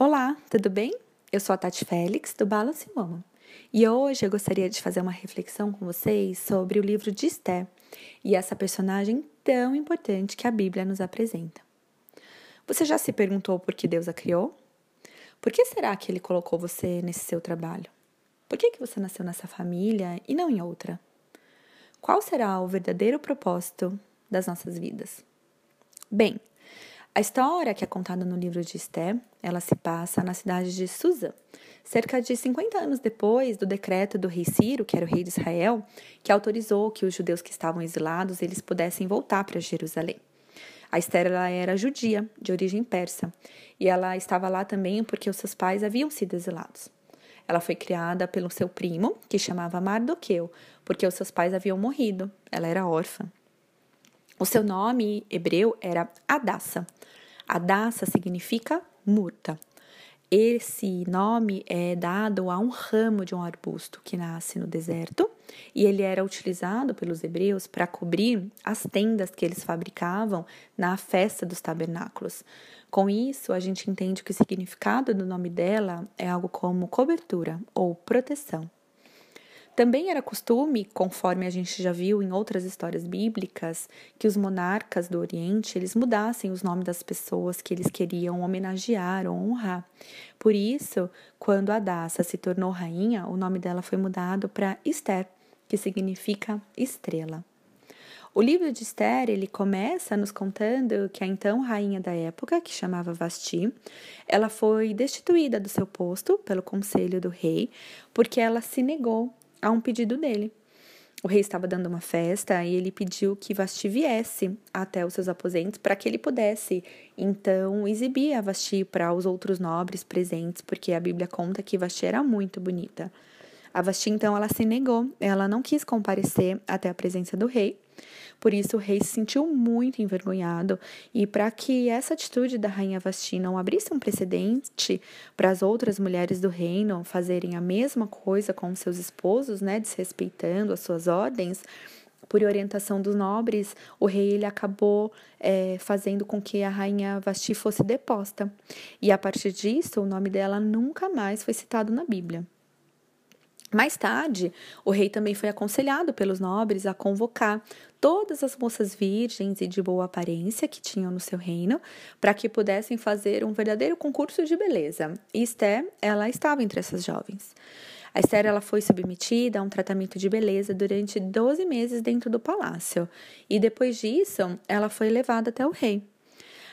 Olá, tudo bem? Eu sou a Tati Félix, do Balance Woman, e hoje eu gostaria de fazer uma reflexão com vocês sobre o livro de Esther e essa personagem tão importante que a Bíblia nos apresenta. Você já se perguntou por que Deus a criou? Por que será que ele colocou você nesse seu trabalho? Por que, que você nasceu nessa família e não em outra? Qual será o verdadeiro propósito das nossas vidas? Bem, a história que é contada no livro de Esther, ela se passa na cidade de Susa, cerca de 50 anos depois do decreto do rei Ciro, que era o rei de Israel, que autorizou que os judeus que estavam exilados eles pudessem voltar para Jerusalém. A Esther ela era judia, de origem persa, e ela estava lá também porque os seus pais haviam sido exilados. Ela foi criada pelo seu primo, que chamava Mardoqueu, porque os seus pais haviam morrido. Ela era órfã. O seu nome hebreu era Adassa. Adassa significa murta. Esse nome é dado a um ramo de um arbusto que nasce no deserto e ele era utilizado pelos hebreus para cobrir as tendas que eles fabricavam na festa dos tabernáculos. Com isso, a gente entende que o significado do nome dela é algo como cobertura ou proteção. Também era costume, conforme a gente já viu em outras histórias bíblicas, que os monarcas do Oriente eles mudassem os nomes das pessoas que eles queriam homenagear ou honrar. Por isso, quando Adassa se tornou rainha, o nome dela foi mudado para Esther, que significa estrela. O livro de Esther, ele começa nos contando que a então rainha da época, que chamava Vasti, ela foi destituída do seu posto pelo conselho do rei, porque ela se negou a um pedido dele. O rei estava dando uma festa e ele pediu que Vasti viesse até os seus aposentos para que ele pudesse então exibir a Vasti para os outros nobres presentes, porque a Bíblia conta que Vasti era muito bonita. A Vasti então ela se negou, ela não quis comparecer até a presença do rei por isso, o rei se sentiu muito envergonhado, e para que essa atitude da rainha Vasti não abrisse um precedente para as outras mulheres do reino fazerem a mesma coisa com seus esposos, né, desrespeitando as suas ordens, por orientação dos nobres, o rei ele acabou é, fazendo com que a rainha Vasti fosse deposta. E a partir disso, o nome dela nunca mais foi citado na Bíblia. Mais tarde, o rei também foi aconselhado pelos nobres a convocar todas as moças virgens e de boa aparência que tinham no seu reino, para que pudessem fazer um verdadeiro concurso de beleza. E Esther, ela estava entre essas jovens. A Esther ela foi submetida a um tratamento de beleza durante 12 meses dentro do palácio, e depois disso, ela foi levada até o rei.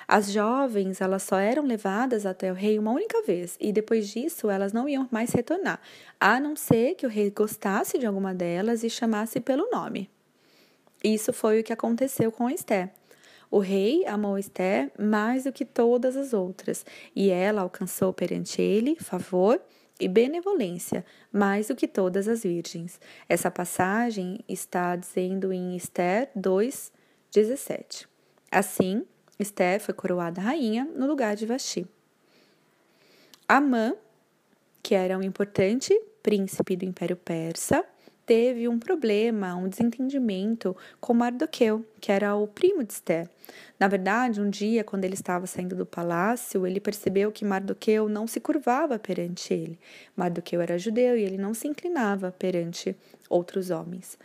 As jovens, elas só eram levadas até o rei uma única vez e depois disso elas não iam mais retornar, a não ser que o rei gostasse de alguma delas e chamasse pelo nome. Isso foi o que aconteceu com Esther. O rei amou Esther mais do que todas as outras, e ela alcançou perante ele favor e benevolência mais do que todas as virgens. Essa passagem está dizendo em Esther 2:17. Assim, Esther foi coroada rainha no lugar de Vasti. Amã, que era um importante príncipe do Império Persa, teve um problema, um desentendimento com Mardoqueu, que era o primo de Esther. Na verdade, um dia, quando ele estava saindo do palácio, ele percebeu que Mardoqueu não se curvava perante ele. Mardoqueu era judeu e ele não se inclinava perante outros homens.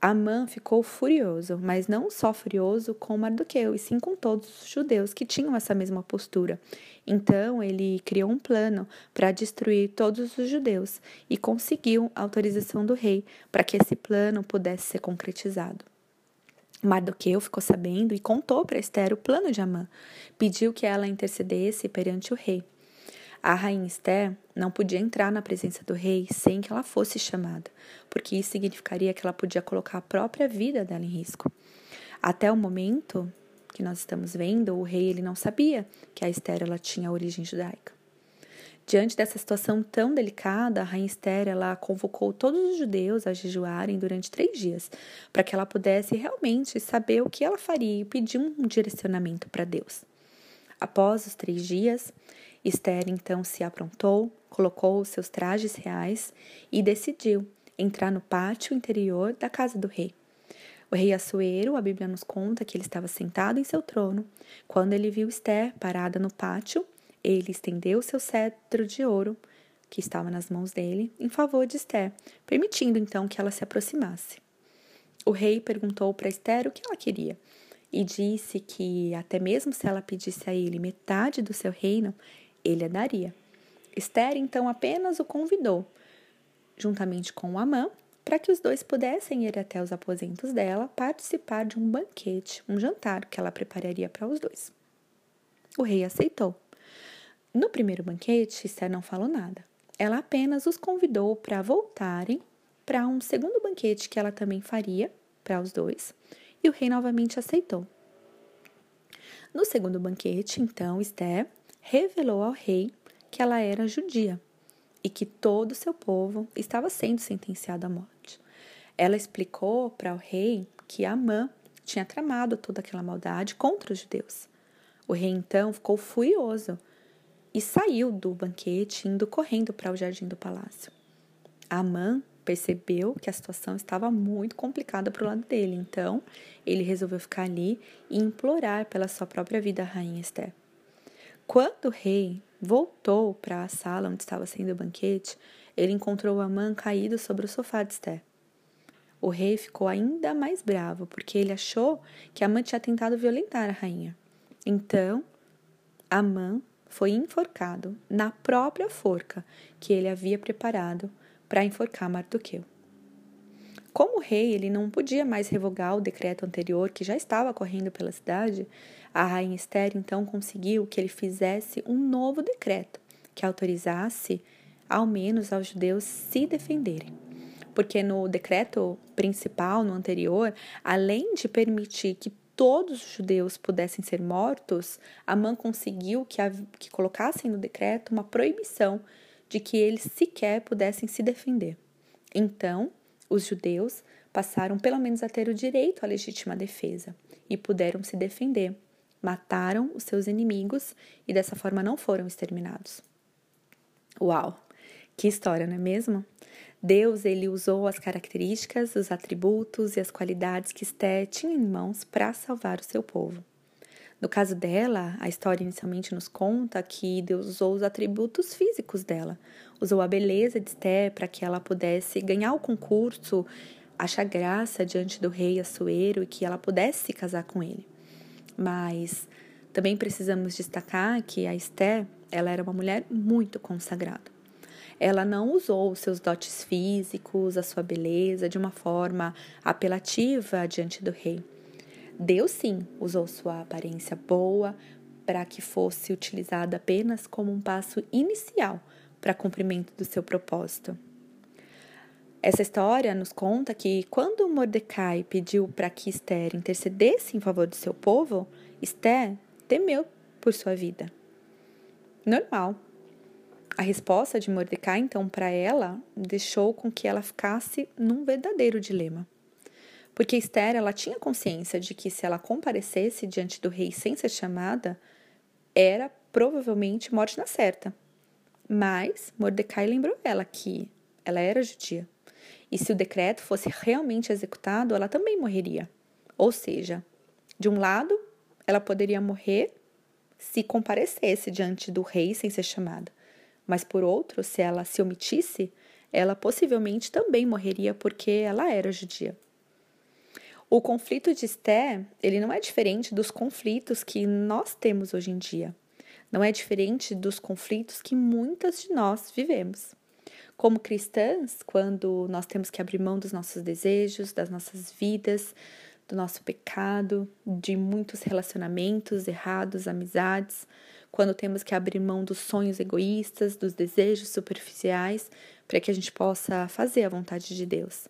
Amã ficou furioso, mas não só furioso com Mardoqueu, e sim com todos os judeus que tinham essa mesma postura. Então ele criou um plano para destruir todos os judeus e conseguiu a autorização do rei para que esse plano pudesse ser concretizado. Mardoqueu ficou sabendo e contou para Esther o plano de Amã. Pediu que ela intercedesse perante o rei. A rainha Esther não podia entrar na presença do rei sem que ela fosse chamada, porque isso significaria que ela podia colocar a própria vida dela em risco. Até o momento que nós estamos vendo, o rei ele não sabia que a Esther ela tinha origem judaica. Diante dessa situação tão delicada, a rainha Esther ela convocou todos os judeus a jejuarem durante três dias, para que ela pudesse realmente saber o que ela faria e pedir um direcionamento para Deus. Após os três dias, Esther então se aprontou, colocou os seus trajes reais e decidiu entrar no pátio interior da casa do rei. O rei Assuero, a Bíblia nos conta que ele estava sentado em seu trono. Quando ele viu Esther parada no pátio, ele estendeu seu cetro de ouro, que estava nas mãos dele, em favor de Esther, permitindo então que ela se aproximasse. O rei perguntou para Esther o que ela queria e disse que, até mesmo se ela pedisse a ele metade do seu reino, ele a daria. Esther então apenas o convidou, juntamente com Amã, para que os dois pudessem ir até os aposentos dela participar de um banquete, um jantar que ela prepararia para os dois. O rei aceitou. No primeiro banquete, Esther não falou nada. Ela apenas os convidou para voltarem para um segundo banquete que ela também faria para os dois, e o rei novamente aceitou. No segundo banquete, então, Esther revelou ao rei que ela era judia e que todo o seu povo estava sendo sentenciado à morte. Ela explicou para o rei que Amã tinha tramado toda aquela maldade contra os judeus. O rei então ficou furioso e saiu do banquete, indo correndo para o jardim do palácio. Amã percebeu que a situação estava muito complicada para o lado dele, então ele resolveu ficar ali e implorar pela sua própria vida a rainha Esther. Quando o rei voltou para a sala onde estava sendo o banquete, ele encontrou Amã caído sobre o sofá de Esther. O rei ficou ainda mais bravo, porque ele achou que Amã tinha tentado violentar a rainha. Então, Amã foi enforcado na própria forca que ele havia preparado para enforcar Mardoqueu. Como o rei ele não podia mais revogar o decreto anterior que já estava correndo pela cidade, a rainha Esther então conseguiu que ele fizesse um novo decreto que autorizasse ao menos aos judeus se defenderem. Porque no decreto principal, no anterior, além de permitir que todos os judeus pudessem ser mortos, Amã conseguiu que, a, que colocassem no decreto uma proibição de que eles sequer pudessem se defender. Então, os judeus passaram pelo menos a ter o direito à legítima defesa e puderam se defender. Mataram os seus inimigos e dessa forma não foram exterminados. Uau! Que história, não é mesmo? Deus ele usou as características, os atributos e as qualidades que Esté tinha em mãos para salvar o seu povo. No caso dela, a história inicialmente nos conta que Deus usou os atributos físicos dela, usou a beleza de Esté para que ela pudesse ganhar o concurso, achar graça diante do rei Assuero e que ela pudesse se casar com ele. Mas também precisamos destacar que a Esté, ela era uma mulher muito consagrada. Ela não usou os seus dotes físicos, a sua beleza de uma forma apelativa diante do rei Deus sim usou sua aparência boa para que fosse utilizada apenas como um passo inicial para cumprimento do seu propósito. Essa história nos conta que quando Mordecai pediu para que Esther intercedesse em favor do seu povo, Esther temeu por sua vida. Normal. A resposta de Mordecai, então, para ela, deixou com que ela ficasse num verdadeiro dilema. Porque Esther ela tinha consciência de que se ela comparecesse diante do rei sem ser chamada, era provavelmente morte na certa. Mas Mordecai lembrou ela que ela era judia. E se o decreto fosse realmente executado, ela também morreria. Ou seja, de um lado, ela poderia morrer se comparecesse diante do rei sem ser chamada. Mas por outro, se ela se omitisse, ela possivelmente também morreria porque ela era judia. O conflito de Esté, ele não é diferente dos conflitos que nós temos hoje em dia. Não é diferente dos conflitos que muitas de nós vivemos. Como cristãs, quando nós temos que abrir mão dos nossos desejos, das nossas vidas, do nosso pecado, de muitos relacionamentos errados, amizades, quando temos que abrir mão dos sonhos egoístas, dos desejos superficiais, para que a gente possa fazer a vontade de Deus.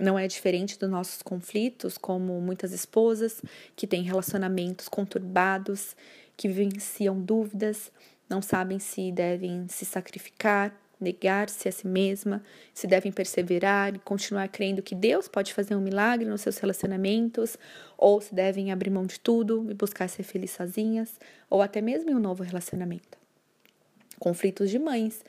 Não é diferente dos nossos conflitos, como muitas esposas que têm relacionamentos conturbados, que vivenciam dúvidas, não sabem se devem se sacrificar, negar-se a si mesma, se devem perseverar e continuar crendo que Deus pode fazer um milagre nos seus relacionamentos, ou se devem abrir mão de tudo e buscar ser felizes sozinhas, ou até mesmo em um novo relacionamento. Conflitos de mães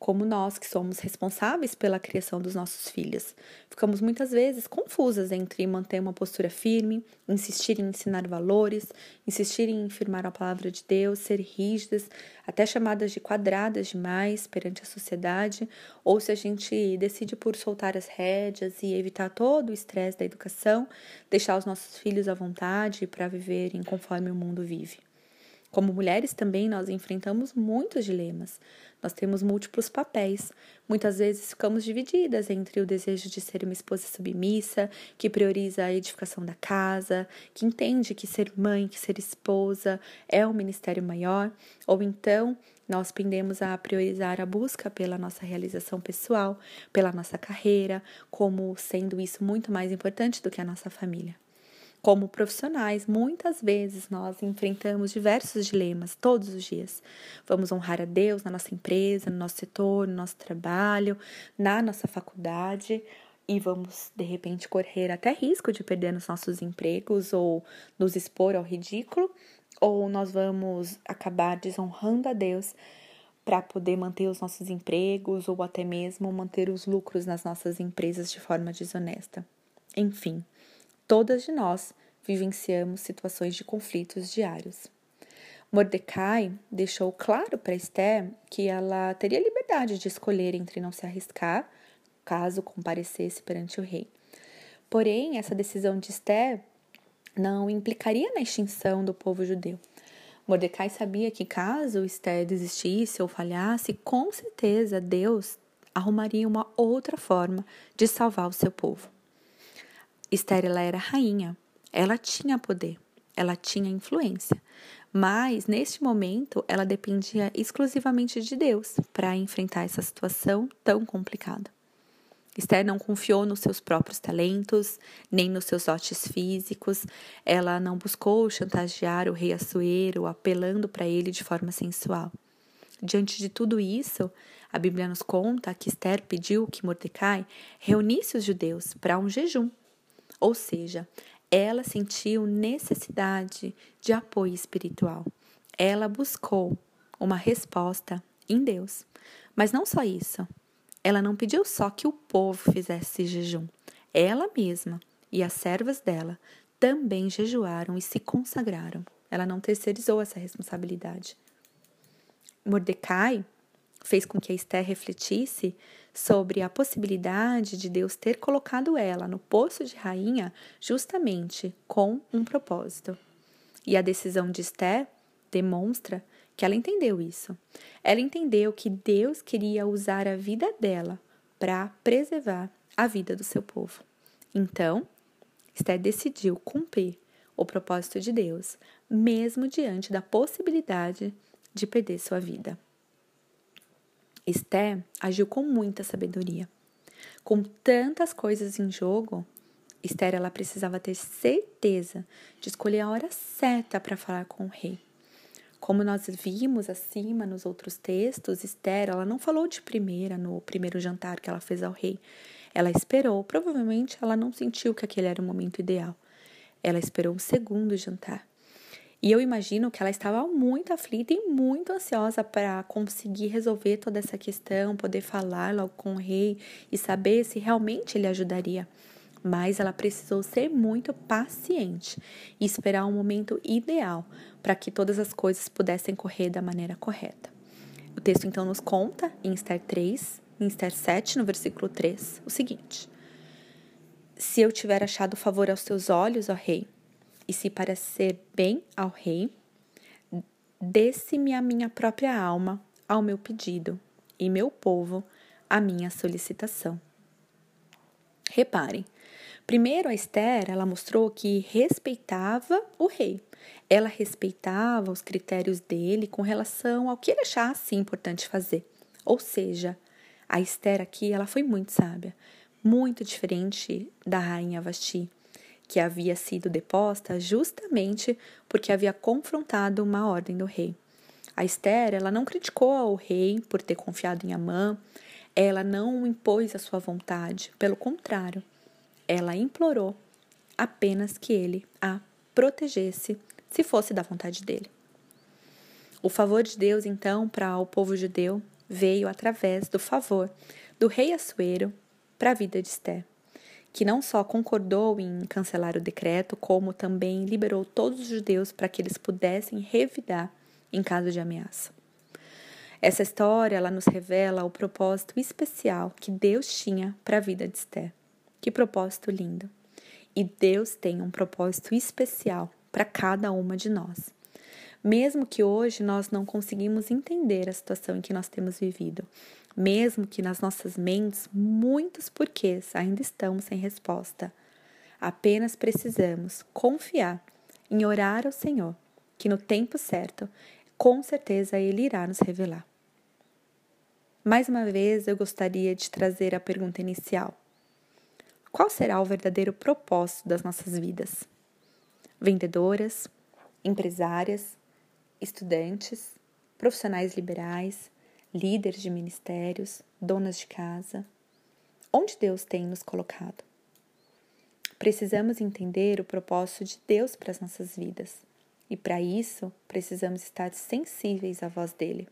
como nós que somos responsáveis pela criação dos nossos filhos. Ficamos muitas vezes confusas entre manter uma postura firme, insistir em ensinar valores, insistir em afirmar a palavra de Deus, ser rígidas, até chamadas de quadradas demais perante a sociedade, ou se a gente decide por soltar as rédeas e evitar todo o estresse da educação, deixar os nossos filhos à vontade para viverem conforme o mundo vive. Como mulheres também nós enfrentamos muitos dilemas. Nós temos múltiplos papéis. Muitas vezes ficamos divididas entre o desejo de ser uma esposa submissa, que prioriza a edificação da casa, que entende que ser mãe, que ser esposa é um ministério maior, ou então nós pendemos a priorizar a busca pela nossa realização pessoal, pela nossa carreira, como sendo isso muito mais importante do que a nossa família. Como profissionais, muitas vezes nós enfrentamos diversos dilemas todos os dias. Vamos honrar a Deus na nossa empresa, no nosso setor, no nosso trabalho, na nossa faculdade e vamos de repente correr até risco de perder os nossos empregos ou nos expor ao ridículo, ou nós vamos acabar desonrando a Deus para poder manter os nossos empregos ou até mesmo manter os lucros nas nossas empresas de forma desonesta. Enfim, Todas de nós vivenciamos situações de conflitos diários. Mordecai deixou claro para Esther que ela teria liberdade de escolher entre não se arriscar caso comparecesse perante o rei. Porém, essa decisão de Esther não implicaria na extinção do povo judeu. Mordecai sabia que caso Esther desistisse ou falhasse, com certeza Deus arrumaria uma outra forma de salvar o seu povo. Esther ela era rainha, ela tinha poder, ela tinha influência, mas neste momento ela dependia exclusivamente de Deus para enfrentar essa situação tão complicada. Esther não confiou nos seus próprios talentos, nem nos seus dotes físicos. Ela não buscou chantagear o rei Assuero, apelando para ele de forma sensual. Diante de tudo isso, a Bíblia nos conta que Esther pediu que Mordecai reunisse os judeus para um jejum ou seja, ela sentiu necessidade de apoio espiritual. Ela buscou uma resposta em Deus. Mas não só isso. Ela não pediu só que o povo fizesse jejum. Ela mesma e as servas dela também jejuaram e se consagraram. Ela não terceirizou essa responsabilidade. Mordecai fez com que Esther refletisse sobre a possibilidade de Deus ter colocado ela no posto de rainha justamente com um propósito. E a decisão de Esther demonstra que ela entendeu isso. Ela entendeu que Deus queria usar a vida dela para preservar a vida do seu povo. Então, Esther decidiu cumprir o propósito de Deus, mesmo diante da possibilidade de perder sua vida. Esther agiu com muita sabedoria. Com tantas coisas em jogo, Esther ela precisava ter certeza de escolher a hora certa para falar com o rei. Como nós vimos acima nos outros textos, Esther ela não falou de primeira no primeiro jantar que ela fez ao rei. Ela esperou, provavelmente ela não sentiu que aquele era o momento ideal. Ela esperou o segundo jantar. E eu imagino que ela estava muito aflita e muito ansiosa para conseguir resolver toda essa questão, poder falar logo com o rei e saber se realmente ele ajudaria. Mas ela precisou ser muito paciente e esperar um momento ideal para que todas as coisas pudessem correr da maneira correta. O texto então nos conta, em Esther 3, em Esther 7, no versículo 3, o seguinte: Se eu tiver achado favor aos teus olhos, ó rei, e se parecer bem ao rei, desse-me a minha própria alma ao meu pedido, e meu povo a minha solicitação. Reparem, primeiro a Esther, ela mostrou que respeitava o rei. Ela respeitava os critérios dele com relação ao que ele achasse importante fazer. Ou seja, a Esther aqui, ela foi muito sábia, muito diferente da rainha Vasti que havia sido deposta justamente porque havia confrontado uma ordem do rei. A Esther, ela não criticou ao rei por ter confiado em Amã, ela não impôs a sua vontade, pelo contrário, ela implorou apenas que ele a protegesse se fosse da vontade dele. O favor de Deus, então, para o povo judeu veio através do favor do rei Assuero para a vida de Esther, que não só concordou em cancelar o decreto, como também liberou todos os judeus para que eles pudessem revidar em caso de ameaça. Essa história ela nos revela o propósito especial que Deus tinha para a vida de Esther. Que propósito lindo! E Deus tem um propósito especial para cada uma de nós. Mesmo que hoje nós não conseguimos entender a situação em que nós temos vivido, mesmo que nas nossas mentes muitos porquês ainda estão sem resposta, apenas precisamos confiar em orar ao Senhor, que no tempo certo, com certeza Ele irá nos revelar. Mais uma vez, eu gostaria de trazer a pergunta inicial: Qual será o verdadeiro propósito das nossas vidas? Vendedoras, empresárias, estudantes, profissionais liberais, líderes de ministérios, donas de casa. Onde Deus tem nos colocado? Precisamos entender o propósito de Deus para as nossas vidas. E para isso, precisamos estar sensíveis à voz dele.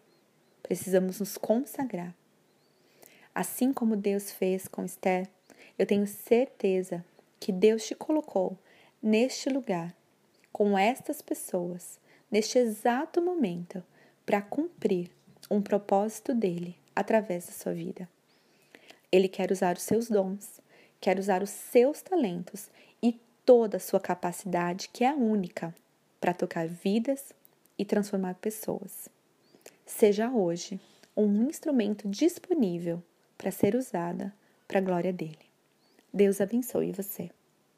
Precisamos nos consagrar. Assim como Deus fez com Esther, eu tenho certeza que Deus te colocou neste lugar, com estas pessoas, neste exato momento para cumprir um propósito dele através da sua vida. Ele quer usar os seus dons, quer usar os seus talentos e toda a sua capacidade, que é única, para tocar vidas e transformar pessoas. Seja hoje um instrumento disponível para ser usada para a glória dele. Deus abençoe você.